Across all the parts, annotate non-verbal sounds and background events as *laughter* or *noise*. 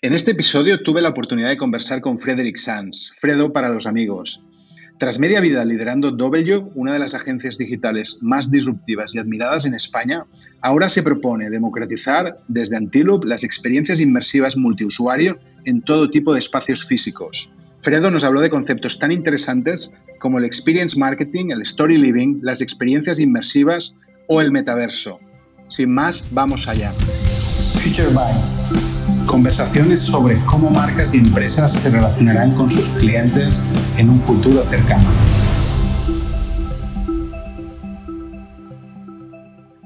En este episodio tuve la oportunidad de conversar con Frederick Sanz, Fredo para los amigos. Tras media vida liderando W, una de las agencias digitales más disruptivas y admiradas en España, ahora se propone democratizar desde Antiloop las experiencias inmersivas multiusuario en todo tipo de espacios físicos. Fredo nos habló de conceptos tan interesantes como el experience marketing, el story living, las experiencias inmersivas o el metaverso. Sin más, vamos allá. Future Bytes conversaciones sobre cómo marcas y empresas se relacionarán con sus clientes en un futuro cercano.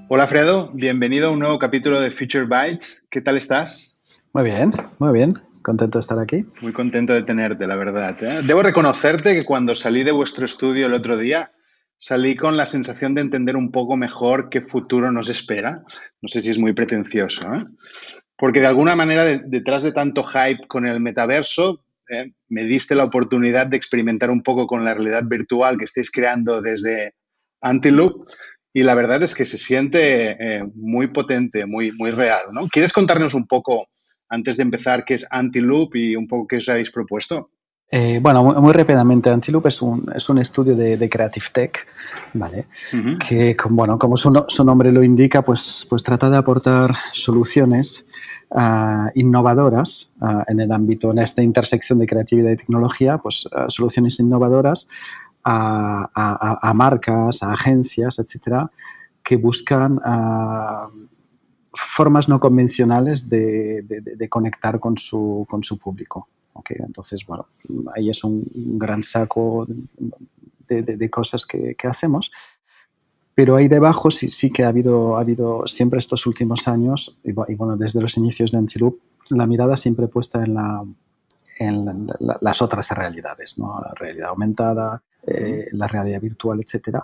Hola Fredo, bienvenido a un nuevo capítulo de Future Bytes. ¿Qué tal estás? Muy bien, muy bien. Contento de estar aquí. Muy contento de tenerte, la verdad. ¿eh? Debo reconocerte que cuando salí de vuestro estudio el otro día, salí con la sensación de entender un poco mejor qué futuro nos espera. No sé si es muy pretencioso. ¿eh? Porque de alguna manera, detrás de tanto hype con el metaverso, eh, me diste la oportunidad de experimentar un poco con la realidad virtual que estáis creando desde Antiloop y la verdad es que se siente eh, muy potente, muy, muy real. ¿no? ¿Quieres contarnos un poco, antes de empezar, qué es Antiloop y un poco qué os habéis propuesto? Eh, bueno, muy, rápidamente, Antiloop es un, es un estudio de, Creative Tech, ¿vale? Que, bueno, como su, su, nombre lo indica, pues, pues trata de aportar soluciones Ah, innovadoras ah, en el ámbito, en esta intersección de creatividad y tecnología, pues ah, soluciones innovadoras a, marcas, a agencias, etcétera, que buscan formas no convencionales de, conectar con su, con su público. Okay, entonces, bueno, ahí es un gran saco de, cosas que, que hacemos. Pero ahí debajo sí, sí que ha habido, ha habido siempre estos últimos años, y, bueno, desde los inicios de Antiloop, la mirada siempre puesta en, la, en las otras realidades, ¿no? la realidad aumentada, eh, la realidad virtual, etc.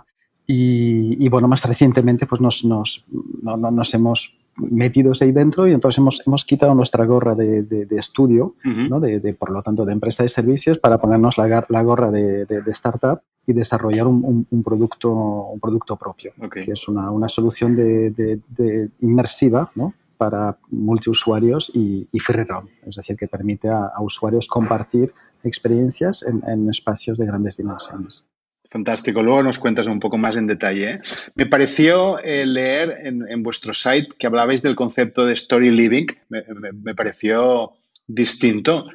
Y, y, bueno, más recientemente pues nos, nos, nos hemos metidos ahí dentro y entonces hemos, hemos quitado nuestra gorra de, de, estudio, ¿no? de, por lo tanto de empresa de servicios, para ponernos la, la gorra de, startup y desarrollar un, un, producto, un producto propio, que es una, una solución de, inmersiva ¿no? para multiusuarios y, y free roam, es decir, que permite a, a usuarios compartir experiencias en, en espacios de grandes dimensiones. Fantástico. Luego nos cuentas un poco más en detalle. ¿eh? Me pareció eh, leer en, vuestro site que hablabais del concepto de story living. Me, pareció distinto.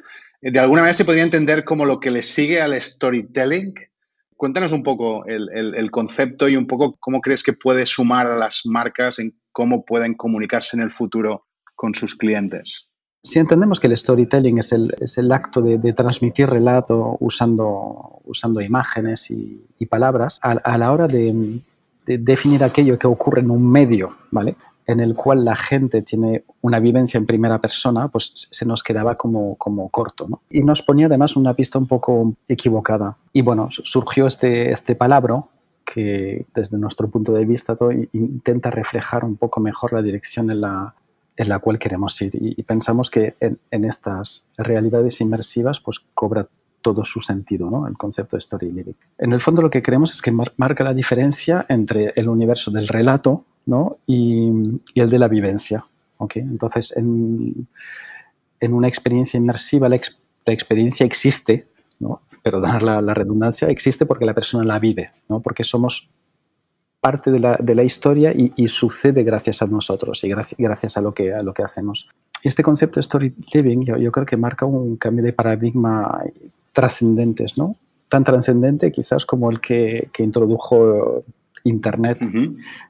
De alguna manera se podría entender como lo que le sigue al storytelling. Cuéntanos un poco el, concepto y un poco cómo crees que puede sumar a las marcas en cómo pueden comunicarse en el futuro con sus clientes. Si entendemos que el storytelling es el, es el acto de, transmitir relato usando, usando imágenes y, palabras, a, la hora de, definir aquello que ocurre en un medio, ¿vale? en el cual la gente tiene una vivencia en primera persona, pues se nos quedaba como, como corto. ¿no? Y nos ponía además una pista un poco equivocada. Y bueno, surgió este, este palabra que desde nuestro punto de vista todo intenta reflejar un poco mejor la dirección en la, en la cual queremos ir. Y, pensamos que en, estas realidades inmersivas pues cobra todo su sentido, ¿no? el concepto de story living. En el fondo lo que queremos es que marca la diferencia entre el universo del relato ¿no? y, el de la vivencia. ¿okay? Entonces, en, en, una experiencia inmersiva la, experiencia existe, ¿no? pero dar *laughs* la, la, redundancia, existe porque la persona la vive, ¿no? porque somos parte de la, de la historia y, sucede gracias a nosotros y gracias, gracias a, lo que, a lo que hacemos. Este concepto de story living yo, yo creo que marca un cambio de paradigma trascendentes, ¿no? Tan trascendente quizás como el que, que introdujo Internet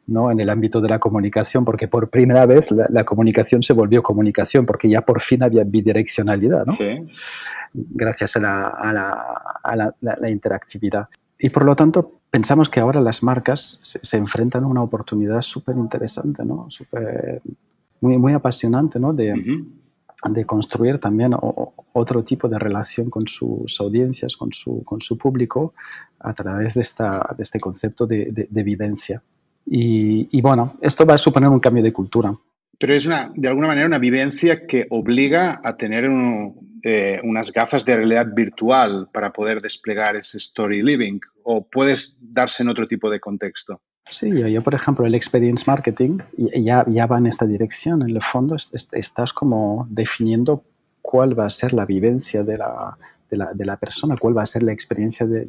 ¿no? en el ámbito de la comunicación, porque por primera vez la, comunicación se volvió comunicación, porque ya por fin había bidireccionalidad, ¿no? Sí. gracias a la, a la, a la, la interactividad. Y por lo tanto, pensamos que ahora las marcas se, enfrentan a una oportunidad súper interesante, ¿no? Super, muy, muy apasionante, ¿no? De, de construir también otro tipo de relación con sus audiencias, con su, con su público, a través de, esta, de este concepto de, de, vivencia. Y, y, bueno, esto va a suponer un cambio de cultura. Pero es una, de alguna manera una vivencia que obliga a tener eh, unas gafas de realidad virtual para poder desplegar ese story living o puedes darse en otro tipo de contexto? Sí, yo, por ejemplo, el experience marketing ya, ya va en esta dirección. En el fondo estás como definiendo cuál va a ser la vivencia de la, de la, persona, cuál va a ser la experiencia de,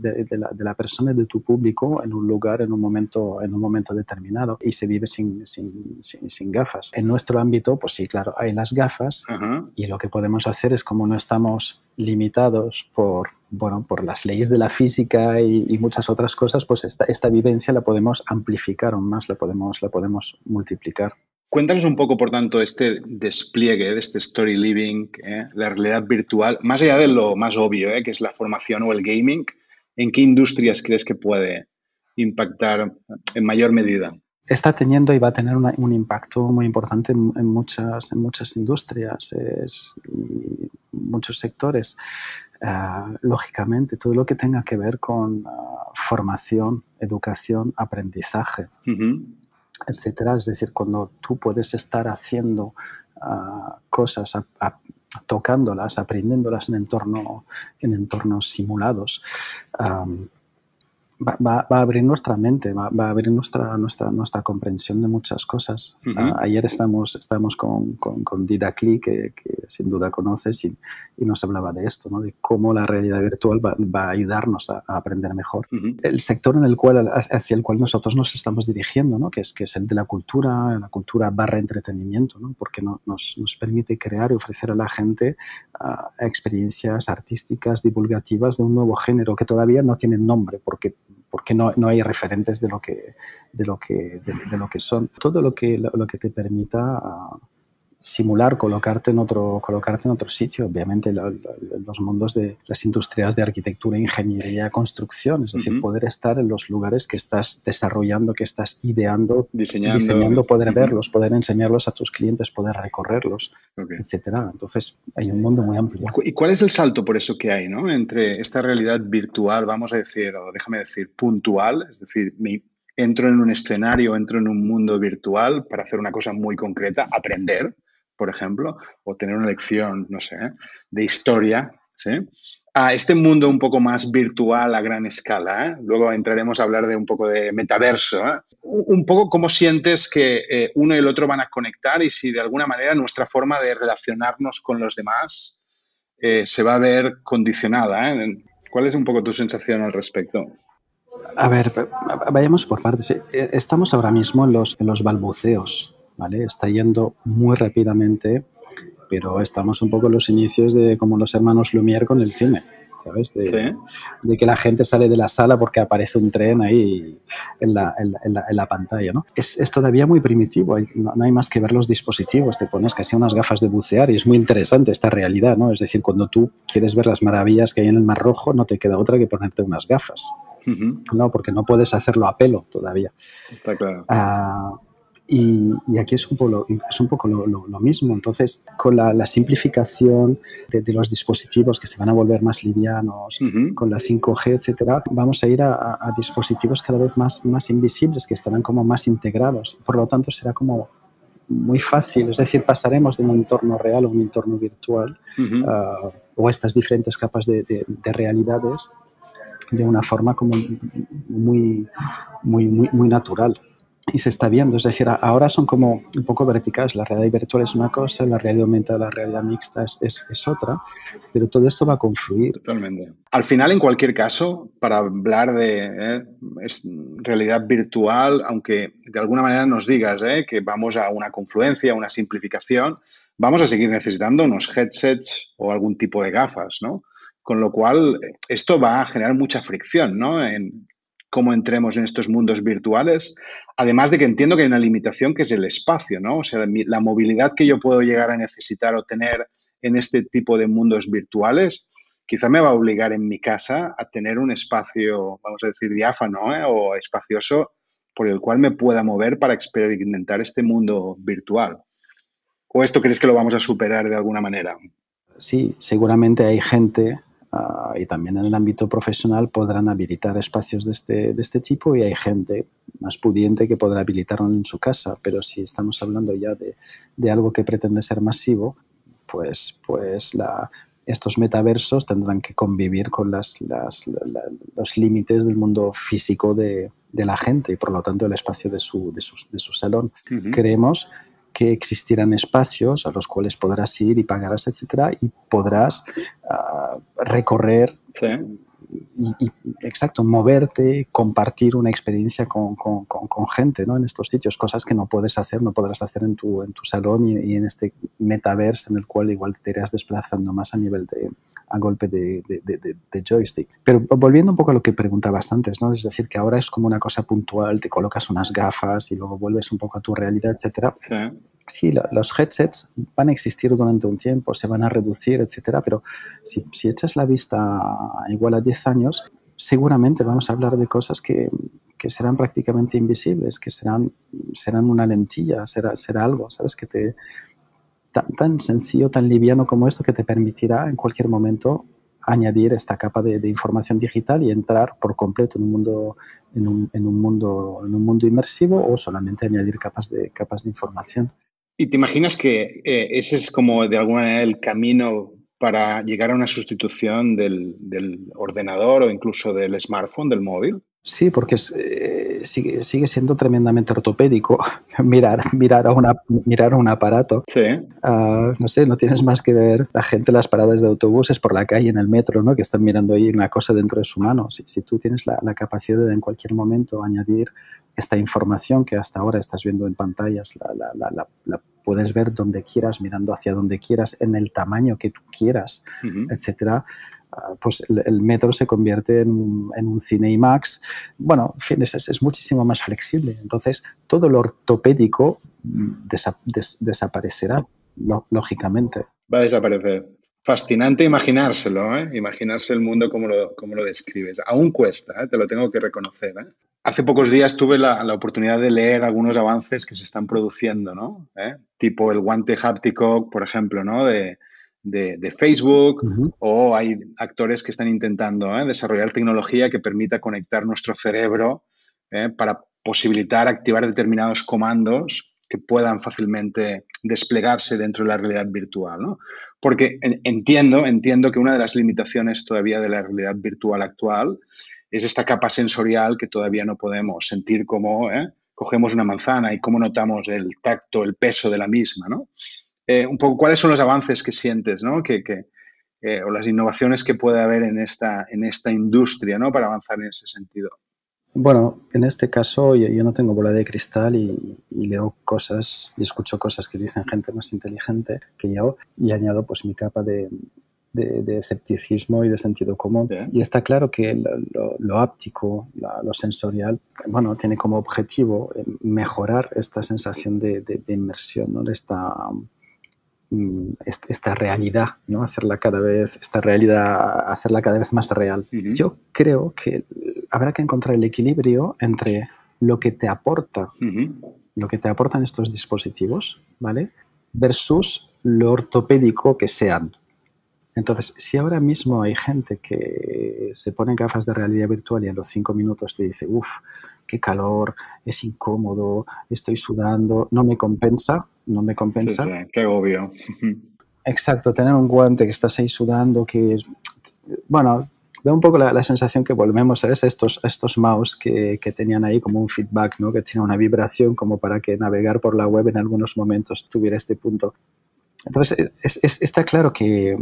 la, persona y de tu público en un lugar, en un momento, en un momento determinado y se vive sin, sin, gafas. En nuestro ámbito, pues sí, claro, hay las gafas y lo que podemos hacer es como no estamos limitados por, bueno, por las leyes de la física y, muchas otras cosas, pues esta, esta, vivencia la podemos amplificar aún más, la podemos, la podemos multiplicar. Cuéntanos un poco, por tanto, este despliegue de este story living, ¿eh? la realidad virtual, más allá de lo más obvio, ¿eh? que es la formación o el gaming, ¿en qué industrias crees que puede impactar en mayor medida? Está teniendo y va a tener un impacto muy importante en, muchas, en muchas industrias y muchos sectores. Ah, lógicamente, todo lo que tenga que ver con ah, formación, educación, aprendizaje etcétera. Es decir, cuando tú puedes estar haciendo ah, cosas, tocándolas, aprendiéndolas en, entorno, en entornos simulados, va, a abrir nuestra mente, va, a abrir nuestra, nuestra, nuestra comprensión de muchas cosas. Ah, ayer estamos, estamos con, con, con Dida Klee, que, sin duda conoces, y, y, nos hablaba de esto, ¿no? de cómo la realidad virtual va, va a ayudarnos a, aprender mejor. El sector en el cual, hacia el cual nosotros nos estamos dirigiendo, ¿no? que, es, que es el de la cultura, la cultura barra entretenimiento, ¿no? porque no, nos, nos, permite crear y ofrecer a la gente ah, experiencias artísticas, divulgativas de un nuevo género que todavía no tienen nombre, porque porque no, no, hay referentes de lo que, de lo que, de, lo que son. Todo lo que, lo, que te permita simular, colocarte en otro, colocarte en otro sitio. Obviamente los mundos de las industrias de arquitectura, ingeniería, construcción, es decir, poder estar en los lugares que estás desarrollando, que estás ideando, diseñando, poder verlos, poder enseñarlos a tus clientes, poder recorrerlos, etcétera. Entonces hay un mundo muy amplio. ¿Y cuál es el salto por eso que hay, ¿no? Entre esta realidad virtual, vamos a decir, o déjame decir, puntual, es decir, mi, entro en un escenario, entro en un mundo virtual para hacer una cosa muy concreta, aprender, por ejemplo, o tener una lección, no sé, de historia, ¿sí? A este mundo un poco más virtual a gran escala. ¿eh? Luego entraremos a hablar de un poco de metaverso. ¿eh? Un poco cómo sientes que eh, uno y el otro van a conectar y si de alguna manera nuestra forma de relacionarnos con los demás se va a ver condicionada. ¿Cuál es un poco tu sensación al respecto? A ver, vayamos por partes. Estamos ahora mismo en los, en los balbuceos Está yendo muy rápidamente, pero estamos un poco en los inicios de como los hermanos Lumière con el cine. ¿sabes? De, que la gente sale de la sala porque aparece un tren ahí en la, en la, pantalla, ¿no? Es, es, todavía muy primitivo, no, hay más que ver los dispositivos, te pones casi unas gafas de bucear y es muy interesante esta realidad, ¿no? Es decir, cuando tú quieres ver las maravillas que hay en el Mar Rojo, no te queda otra que ponerte unas gafas. No, porque no puedes hacerlo a pelo todavía. Está claro. Ah, y, aquí es un poco, lo, es un poco lo, mismo. Entonces, con la, simplificación de, los dispositivos que se van a volver más livianos, con la 5G, etcétera, vamos a ir a, dispositivos cada vez más, más invisibles, que estarán como más integrados. Por lo tanto, será como muy fácil, es decir, pasaremos de un entorno real a un entorno virtual uh, o estas diferentes capas de, de, de realidades de una forma como muy, muy, muy, muy natural y se está viendo. Es decir, ahora son como un poco verticales. La realidad virtual es una cosa, la realidad aumentada, la realidad mixta es, es, otra, pero todo esto va a confluir. Totalmente. Al final, en cualquier caso, para hablar de eh, realidad virtual, aunque de alguna manera nos digas eh, que vamos a una confluencia, una simplificación, vamos a seguir necesitando unos headsets o algún tipo de gafas, ¿no? Con lo cual, esto va a generar mucha fricción, ¿no? En, cómo entremos en estos mundos virtuales, además de que entiendo que hay una limitación que es el espacio, ¿no? O sea, la movilidad que yo puedo llegar a necesitar o tener en este tipo de mundos virtuales, quizá me va a obligar en mi casa a tener un espacio, vamos a decir, diáfano ¿eh? o espacioso por el cual me pueda mover para experimentar este mundo virtual. ¿O esto crees que lo vamos a superar de alguna manera? Sí, seguramente hay gente Ah, y también en el ámbito profesional podrán habilitar espacios de este, de este tipo y hay gente más pudiente que podrá habilitarlo en su casa, pero si estamos hablando ya de, de algo que pretende ser masivo, pues, pues la, estos metaversos tendrán que convivir con las, las, los límites del mundo físico de, de, la gente y por lo tanto el espacio de su, de su, de su salón. Creemos que existirán espacios a los cuales podrás ir y pagarás, etcétera, y podrás ah, recorrer y, exacto, moverte, compartir una experiencia con, con, con, gente ¿no? en estos sitios, cosas que no puedes hacer, no podrás hacer en tu, en tu salón y, en este metaverse en el cual igual te irás desplazando más a nivel de, a golpe de, de, de, joystick. Pero volviendo un poco a lo que preguntabas antes, ¿no? es decir, que ahora es como una cosa puntual, te colocas unas gafas y luego vuelves un poco a tu realidad, etcétera. Sí sí, los headsets van a existir durante un tiempo, se van a reducir, etcétera, pero si, echas la vista igual a 10 años, seguramente vamos a hablar de cosas que, serán prácticamente invisibles, que serán, serán una lentilla, será, será algo, ¿sabes? Que te, tan, sencillo, tan liviano como esto que te permitirá en cualquier momento añadir esta capa de, información digital y entrar por completo en un mundo en un, en un mundo en un mundo inmersivo o solamente añadir capas de capas de información. ¿Y te imaginas que eh, ese es como de alguna manera el camino para llegar a una sustitución del, ordenador o incluso del smartphone, del móvil? Sí, porque eh, sigue, sigue, siendo tremendamente ortopédico *laughs* mirar, mirar, a, una, mirar un aparato. Sí. Ah, no sé, no tienes más que ver la gente en las paradas de autobuses por la calle, en el metro, ¿no? que están mirando ahí una cosa dentro de su mano. Si, si tú tienes la, la, capacidad de en cualquier momento añadir esta información que hasta ahora estás viendo en pantallas, la, la, la puedes ver donde quieras, mirando hacia donde quieras, en el tamaño que tú quieras, etcétera pues el, metro se convierte en un, cine IMAX. Bueno, es, muchísimo más flexible. Entonces, todo lo ortopédico mm, desaparecerá, lógicamente. Va a desaparecer. Fascinante imaginárselo, ¿eh? imaginarse el mundo como lo, como lo describes. Aún cuesta, ¿eh? te lo tengo que reconocer. ¿eh? Hace pocos días tuve la, la, oportunidad de leer algunos avances que se están produciendo, ¿no? ¿Eh? Tipo el guante háptico, por ejemplo, ¿no? De, de, de Facebook, o hay actores que están intentando ¿eh? desarrollar tecnología que permita conectar nuestro cerebro ¿eh? para posibilitar activar determinados comandos que puedan fácilmente desplegarse dentro de la realidad virtual, ¿no? Porque entiendo, entiendo que una de las limitaciones todavía de la realidad virtual actual es esta capa sensorial que todavía no podemos sentir como ¿eh? cogemos una manzana y cómo notamos el tacto, el peso de la misma, ¿no? Eh, un poco, ¿cuáles son los avances que sientes, ¿no? Que, que eh, o las innovaciones que puede haber en esta, en esta industria, ¿no? Para avanzar en ese sentido. Bueno, en este caso yo, yo no tengo bola de cristal y, y, leo cosas y escucho cosas que dicen gente más inteligente que yo y añado pues mi capa de, de, escepticismo y de sentido común. Y está claro que lo, lo, áptico, lo sensorial, bueno, tiene como objetivo eh, mejorar esta sensación de, de, inmersión, ¿no? esta, esta realidad, ¿no? hacerla cada vez, esta realidad, hacerla cada vez más real. Yo creo que habrá que encontrar el equilibrio entre lo que te aporta, lo que te aportan estos dispositivos, ¿vale? Versus lo ortopédico que sean. Entonces, si ahora mismo hay gente que se pone gafas de realidad virtual y a los cinco minutos te dice, uff, qué calor, es incómodo, estoy sudando, no me compensa, no me compensa. Sí, sí, qué obvio. *laughs* Exacto, tener un guante que estás ahí sudando, que, bueno, da un poco la, sensación que volvemos a estos, estos mouse que, que, tenían ahí como un feedback, ¿no? que tiene una vibración como para que navegar por la web en algunos momentos tuviera este punto. Entonces, es, está claro que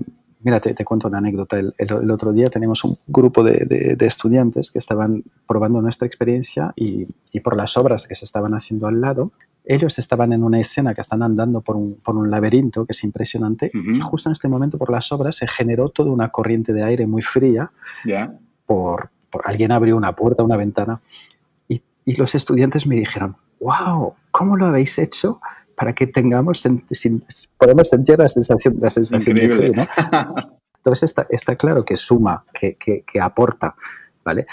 Mira, te, cuento una anécdota. El, otro día tenemos un grupo de, estudiantes que estaban probando nuestra experiencia y, por las obras que se estaban haciendo al lado, ellos estaban en una escena que están andando por un, por un laberinto que es impresionante y justo en este momento por las obras se generó toda una corriente de aire muy fría por, por, alguien abrió una puerta, una ventana y, y los estudiantes me dijeron, wow, ¿cómo lo habéis hecho? Para que tengamos, podemos sentir la sensación, la sensación de frío, ¿no? *laughs* Entonces está, está claro que suma, que, que, que, aporta, ¿vale?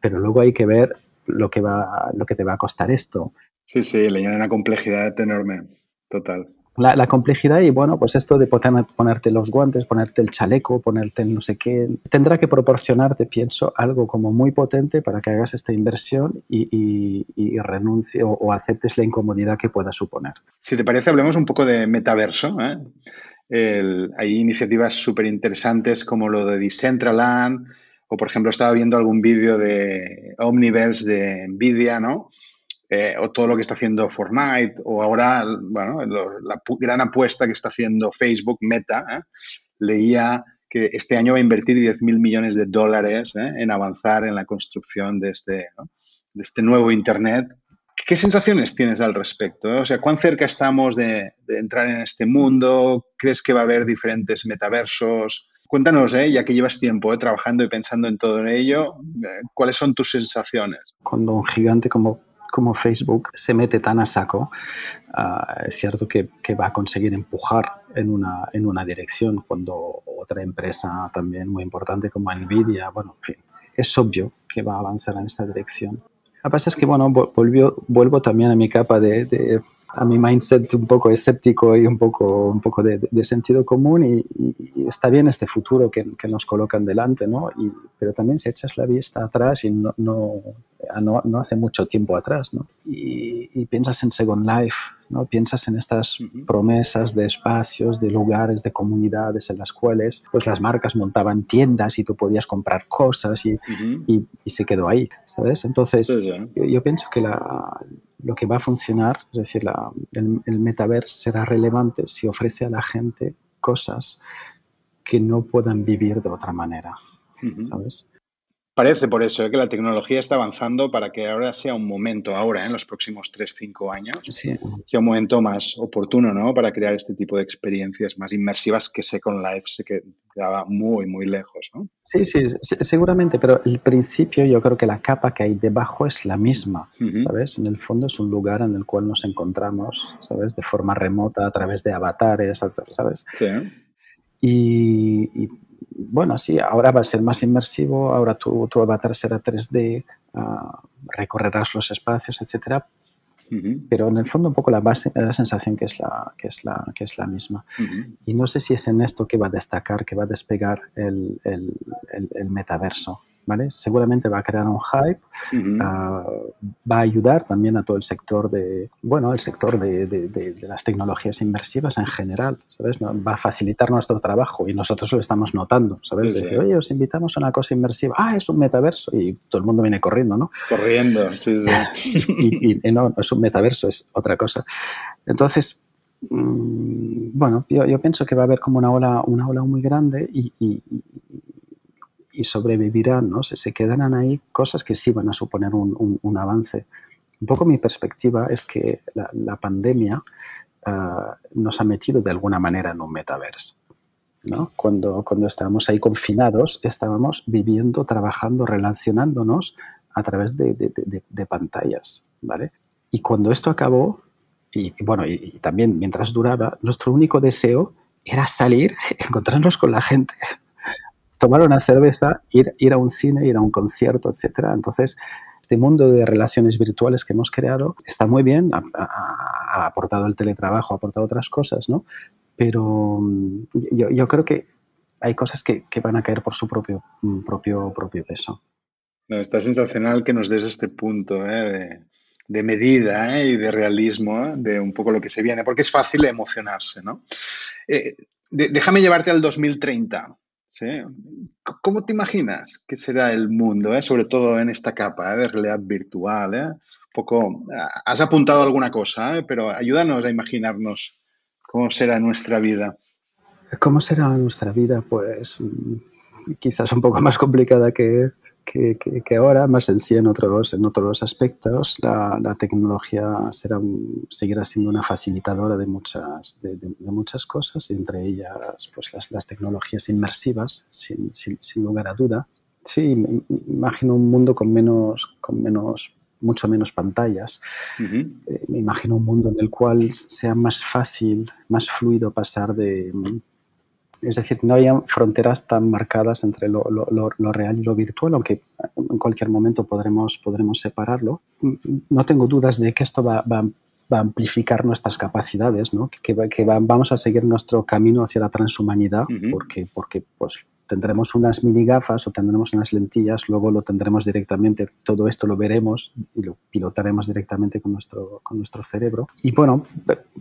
Pero luego hay que ver lo que, va, lo que te va a costar esto. Sí, sí, le añade una complejidad enorme, total la, complejidad y bueno, pues esto de ponerte los guantes, ponerte el chaleco, ponerte el no sé qué, tendrá que proporcionarte, pienso, algo como muy potente para que hagas esta inversión y, y, renuncie o, aceptes la incomodidad que pueda suponer. Si te parece, hablemos un poco de metaverso. ¿eh? hay iniciativas súper interesantes como lo de Decentraland o, por ejemplo, estaba viendo algún vídeo de Omniverse de NVIDIA, ¿no? Eh, o todo lo que está haciendo Fortnite, o ahora, bueno, la gran apuesta que está haciendo Facebook, Meta, ¿eh? leía que este año va a invertir 10.000 millones de dólares ¿eh? en avanzar en la construcción de este, de este nuevo Internet. ¿Qué sensaciones tienes al respecto? O sea, ¿cuán cerca estamos de, entrar en este mundo? ¿Crees que va a haber diferentes metaversos? Cuéntanos, ya que llevas tiempo trabajando y pensando en todo ello, ¿cuáles son tus sensaciones? Cuando un gigante como como Facebook se mete tan a saco, ah, es cierto que, va a conseguir empujar en una, en una dirección cuando otra empresa también muy importante como Nvidia, bueno, en fin, es obvio que va a avanzar en esta dirección. Lo que pasa es que, bueno, vuelvo también a mi capa de a mi mindset un poco escéptico y un poco, un poco de, sentido común y, está bien este futuro que, que, nos colocan delante, ¿no? Y, pero también si echas la vista atrás y no, no, no, hace mucho tiempo atrás, ¿no? Y, y, piensas en Second Life, ¿no? Piensas en estas promesas de espacios, de lugares, de comunidades en las cuales pues las marcas montaban tiendas y tú podías comprar cosas y, y se quedó ahí, ¿sabes? Entonces, yo, yo, pienso que la, lo que va a funcionar, es decir, el, el metaverso será relevante si ofrece a la gente cosas que no puedan vivir de otra manera, ¿sabes? Parece por eso ¿eh? que la tecnología está avanzando para que ahora sea un momento, ahora, en los próximos 3-5 años, sea un momento más oportuno ¿no? para crear este tipo de experiencias más inmersivas que Second Life se quedaba muy, muy lejos. ¿no? Sí, sí, seguramente, pero el principio yo creo que la capa que hay debajo es la misma, ¿sabes? En el fondo es un lugar en el cual nos encontramos, ¿sabes? De forma remota, a través de avatares, ¿sabes? Sí. y, bueno, sí, ahora va a ser más inmersivo, ahora tu, tu avatar será 3D, ah, recorrerás los espacios, etcétera, pero en el fondo un poco la base la sensación que es la, que es la, que es la misma. Y no sé si es en esto que va a destacar, que va a despegar el, el, el, metaverso. ¿Vale? Seguramente va a crear un hype, ah, va a ayudar también a todo el sector de, bueno, el sector de, de, de las tecnologías inmersivas en general, ¿sabes? Va a facilitar nuestro trabajo y nosotros lo estamos notando, ¿sabes? Decir, oye, os invitamos a una cosa inmersiva, ah, es un metaverso y todo el mundo viene corriendo, ¿no? Corriendo, sí, sí. *laughs* y, y, no, es un metaverso, es otra cosa. Entonces, mm, bueno, yo, yo, pienso que va a haber como una ola, una ola muy grande y, y, y sobrevivirán, ¿no? Se, se, quedarán ahí cosas que sí van a suponer un, un, avance. Un poco mi perspectiva es que la, la pandemia uh, nos ha metido de alguna manera en un metaverso. ¿no? Cuando, cuando estábamos ahí confinados, estábamos viviendo, trabajando, relacionándonos a través de, de, de, de pantallas, ¿vale? Y cuando esto acabó, y, bueno, y, también mientras duraba, nuestro único deseo era salir, *laughs* encontrarnos con la gente, tomar una cerveza, ir, ir a un cine, ir a un concierto, etc. Entonces, este mundo de relaciones virtuales que hemos creado está muy bien, ha, aportado el teletrabajo, ha aportado otras cosas, ¿no? Pero mm, yo, creo que hay cosas que, van a caer por su propio, mm, propio, propio peso. No, está sensacional que nos des este punto ¿eh? de, medida ¿eh? y de realismo ¿eh? de un poco lo que se viene, porque es fácil emocionarse, ¿no? Déjame llevarte al 2030. ¿Sí? ¿Cómo te imaginas que será el mundo, sobre todo en esta capa de realidad virtual? Un poco, has apuntado alguna cosa, pero ayúdanos a imaginarnos cómo será nuestra vida. ¿Cómo será nuestra vida? Pues mm, quizás un poco más complicada que, que, que, que, ahora, más sencilla en otros, en otros aspectos. La, la tecnología será, seguirá siendo una facilitadora de muchas, de, de, de muchas cosas, entre ellas pues, las, las tecnologías inmersivas, sin, sin, sin, lugar a duda. Sí, me imagino un mundo con menos, con menos mucho menos pantallas. Uh -huh. eh, me imagino un mundo en el cual sea más fácil, más fluido pasar de, es decir, no hay fronteras tan marcadas entre lo, lo, lo, real y lo virtual, aunque en cualquier momento podremos, podremos separarlo. No tengo dudas de que esto va, va, va a amplificar nuestras capacidades, ¿no? que, que va, vamos a seguir nuestro camino hacia la transhumanidad, uh -huh. porque, porque pues, tendremos unas mini gafas o tendremos unas lentillas, luego lo tendremos directamente, todo esto lo veremos y lo pilotaremos directamente con nuestro, con nuestro cerebro. Y bueno,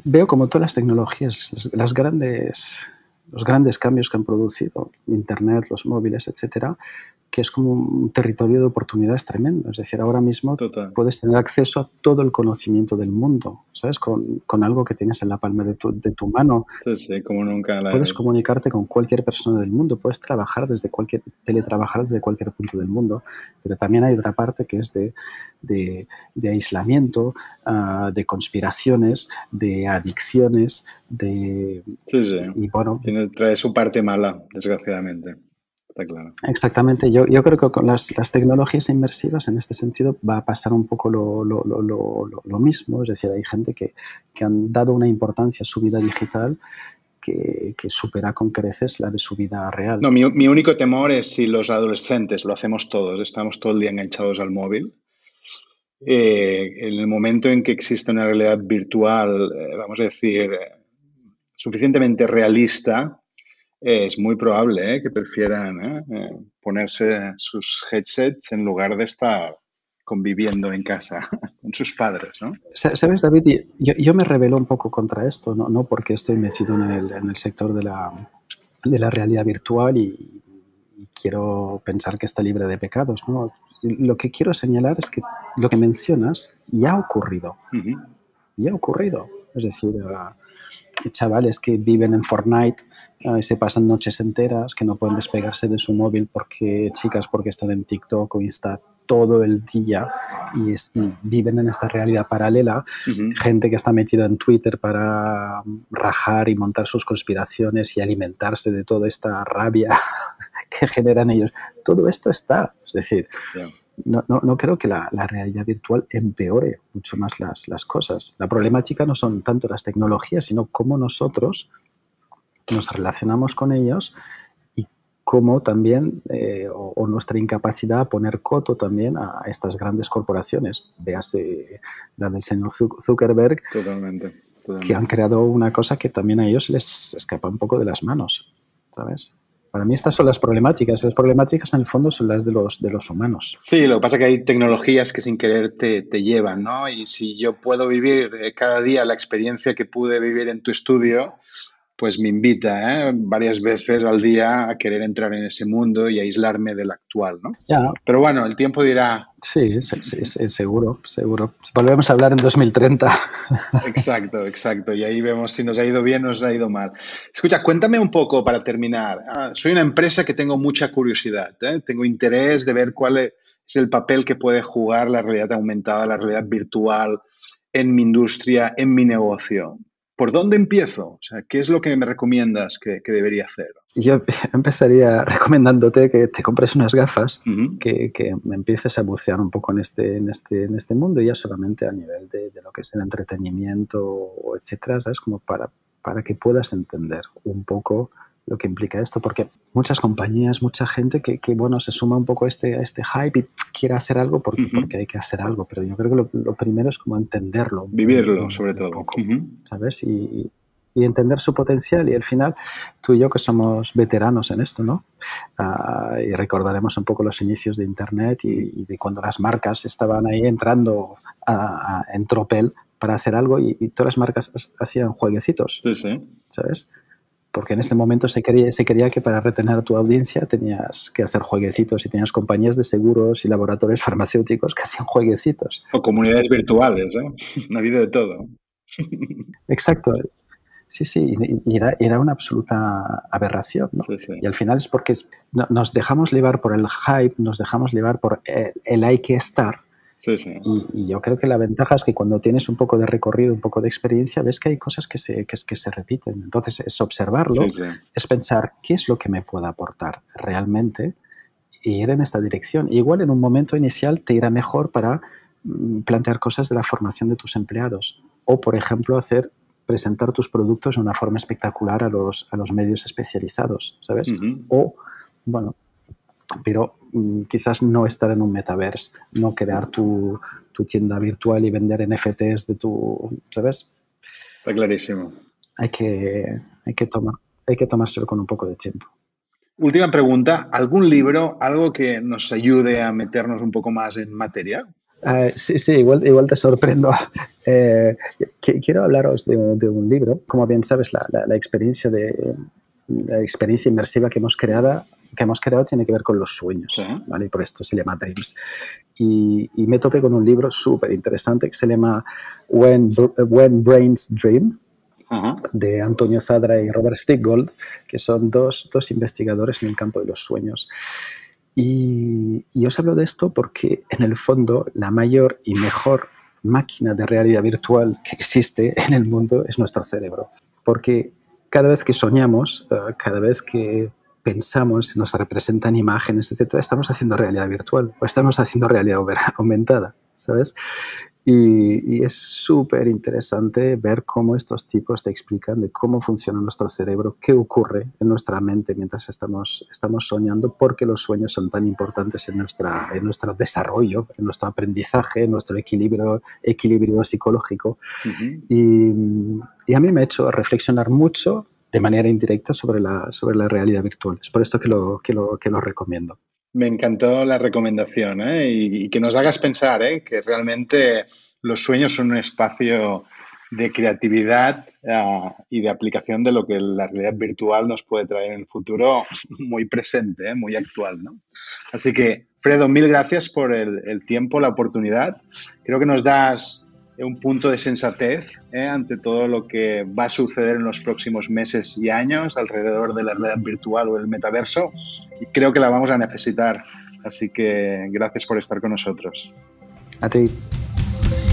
veo como todas las tecnologías, las grandes los grandes cambios que han producido Internet, los móviles, etcétera, que es como un territorio de oportunidades tremendo. Es decir, ahora mismo puedes tener acceso a todo el conocimiento del mundo, ¿sabes? Con, con algo que tienes en la palma de tu, de tu mano. Sí, sí, como nunca. puedes comunicarte con cualquier persona del mundo, puedes trabajar desde cualquier, teletrabajar desde cualquier punto del mundo, pero también hay otra parte que es de, de, de aislamiento, uh, de conspiraciones, de adicciones, de... Sí, sí. Y bueno... Tiene, trae su parte mala, desgraciadamente. Exactamente, yo, yo, creo que con las, las, tecnologías inmersivas en este sentido va a pasar un poco lo, lo, lo, lo mismo, es decir, hay gente que, que, han dado una importancia a su vida digital que, que, supera con creces la de su vida real. No, mi, mi, único temor es si los adolescentes, lo hacemos todos, estamos todo el día enganchados al móvil, eh, en el momento en que existe una realidad virtual, eh, vamos a decir, eh, suficientemente realista, es muy probable ¿eh? que prefieran ¿eh? Eh, ponerse sus headsets en lugar de estar conviviendo en casa *laughs* con sus padres, ¿no? Sabes, David, yo, yo me rebelo un poco contra esto, no, no porque estoy metido en el, en el sector de la, de la, realidad virtual y, y, quiero pensar que está libre de pecados, ¿no? Lo que quiero señalar es que lo que mencionas ya ha ocurrido, uh -huh. ya ha ocurrido. Es decir, uh, chavales que viven en Fortnite uh, se pasan noches enteras, que no pueden despegarse de su móvil porque chicas porque están en TikTok o Insta todo el día y, es, y viven en esta realidad paralela. Uh -huh. Gente que está metida en Twitter para rajar y montar sus conspiraciones y alimentarse de toda esta rabia *laughs* que generan ellos. Todo esto está, es decir, yeah no, no, no, creo que la, la, realidad virtual empeore mucho más las, las, cosas. La problemática no son tanto las tecnologías, sino cómo nosotros nos relacionamos con ellos y cómo también, eh, o, o, nuestra incapacidad a poner coto también a, estas grandes corporaciones. Véase la del señor Zuckerberg, totalmente, totalmente. que han creado una cosa que también a ellos les escapa un poco de las manos, ¿sabes? Para mí estas son las problemáticas. Las problemáticas en el fondo son las de los, de los humanos. Sí, lo que pasa es que hay tecnologías que sin querer te, te llevan, ¿no? Y si yo puedo vivir eh, cada día la experiencia que pude vivir en tu estudio, pues me invita ¿eh? varias veces al día a querer entrar en ese mundo y aislarme del actual, ¿no? Ya. Pero bueno, el tiempo dirá... Sí, sí, sí, sí, seguro, seguro. Volvemos a hablar en 2030. *laughs* Exacto, exacto. Y ahí vemos si nos ha ido bien o nos ha ido mal. Escucha, cuéntame un poco para terminar. Ah, soy una empresa que tengo mucha curiosidad, ¿eh? tengo interés de ver cuál es el papel que puede jugar la realidad aumentada, la realidad virtual en mi industria, en mi negocio. ¿Por dónde empiezo? O sea, ¿qué es lo que me recomiendas que, que, debería hacer? Yo *laughs* empezaría recomendándote que te compres unas gafas, uh -huh. que, que, me empieces a bucear un poco en este, en este, en este mundo, ya solamente a nivel de, de lo que es el entretenimiento, etcétera, ¿sabes? Como para, para que puedas entender un poco lo que implica esto, porque muchas compañías, mucha gente que, que, bueno, se suma un poco a este, a este hype y quiere hacer algo porque, uh -huh. porque hay que hacer algo, pero yo creo que lo, lo primero es como entenderlo. Vivirlo, sobre todo. Poco, uh -huh. ¿Sabes? Y, y, entender su potencial y al final tú y yo que somos veteranos en esto, ¿no? Uh, y recordaremos un poco los inicios de Internet y, y de cuando las marcas estaban ahí entrando a, en tropel para hacer algo y, y, todas las marcas hacían jueguecitos, sí, sí. ¿sabes? Porque en este momento se quería, se quería que para retener a tu audiencia tenías que hacer jueguecitos y tenías compañías de seguros y laboratorios *laughs* farmacéuticos que hacían jueguecitos. O comunidades virtuales, ¿eh? *laughs* ha habido de todo. Exacto. Sí, sí, y era, era una absoluta aberración, ¿no? Sí, sí. Y al final es porque nos dejamos llevar por el hype, nos dejamos llevar por el, el hay que estar, Sí, sí. Y, y, yo creo que la ventaja es que cuando tienes un poco de recorrido, un poco de experiencia, ves que hay cosas que se, que, que se repiten. Entonces es observarlo, sí, es pensar qué es lo que me puede aportar realmente y ir en esta dirección. Igual en un momento inicial te irá mejor para mm, plantear cosas de la formación de tus empleados o, por ejemplo, hacer presentar tus productos de una forma espectacular a los, a los medios especializados, ¿sabes? Uh -huh. O, bueno, pero quizás no estar en un metaverse, no crear tu, tu, tienda virtual y vender NFTs de tu, ¿sabes? Está clarísimo. Hay que, hay que, tomar, hay que tomárselo con un poco de tiempo. Última pregunta, ¿algún libro, algo que nos ayude a meternos un poco más en materia? Uh, sí, sí, igual, igual te sorprendo. *laughs* Eh, quiero hablaros de, de, un libro. Como bien sabes, la, la, la experiencia de, la experiencia inmersiva que hemos creado que hemos creado tiene que ver con los sueños, ¿vale? Y por esto se llama Dreams. Y, me topé con un libro súper interesante que se llama When, When Brains Dream, de Antonio Zadra y Robert Stickgold, que son dos, dos, investigadores en el campo de los sueños. Y, y os hablo de esto porque, en el fondo, la mayor y mejor máquina de realidad virtual que existe en el mundo es nuestro cerebro. Porque cada vez que soñamos, eh, cada vez que pensamos, nos representan imágenes, etc., estamos haciendo realidad virtual o estamos haciendo realidad *laughs* aumentada, ¿sabes? Y, es súper interesante ver cómo estos tipos te explican de cómo funciona nuestro cerebro, qué ocurre en nuestra mente mientras estamos, estamos soñando, porque los sueños son tan importantes en, nuestra, en nuestro desarrollo, en nuestro aprendizaje, en nuestro equilibrio, equilibrio psicológico. y, y, a mí me ha hecho reflexionar mucho de manera indirecta sobre la, sobre la realidad virtual. Es por esto que lo, que lo, que lo recomiendo. Me encantó la recomendación ¿eh? y, que nos hagas pensar ¿eh? que realmente los sueños son un espacio de creatividad ah, y de aplicación de lo que la realidad virtual nos puede traer en el futuro muy presente, ¿eh? muy actual. ¿no? Así que, Fredo, mil gracias por el, el, tiempo, la oportunidad. Creo que nos das un punto de sensatez ante todo lo que va a suceder en los próximos meses y años alrededor de la realidad virtual o el metaverso y creo que la vamos a necesitar. Así que gracias por estar con nosotros. A ti.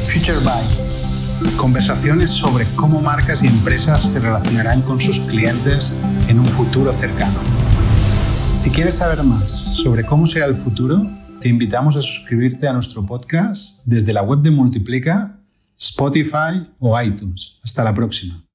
Future Bytes. Conversaciones sobre cómo marcas y empresas se relacionarán con sus clientes en un futuro cercano. Si quieres saber más sobre cómo será el futuro, te invitamos a suscribirte a nuestro podcast desde la web de Multiplica, Spotify o iTunes. Hasta la próxima.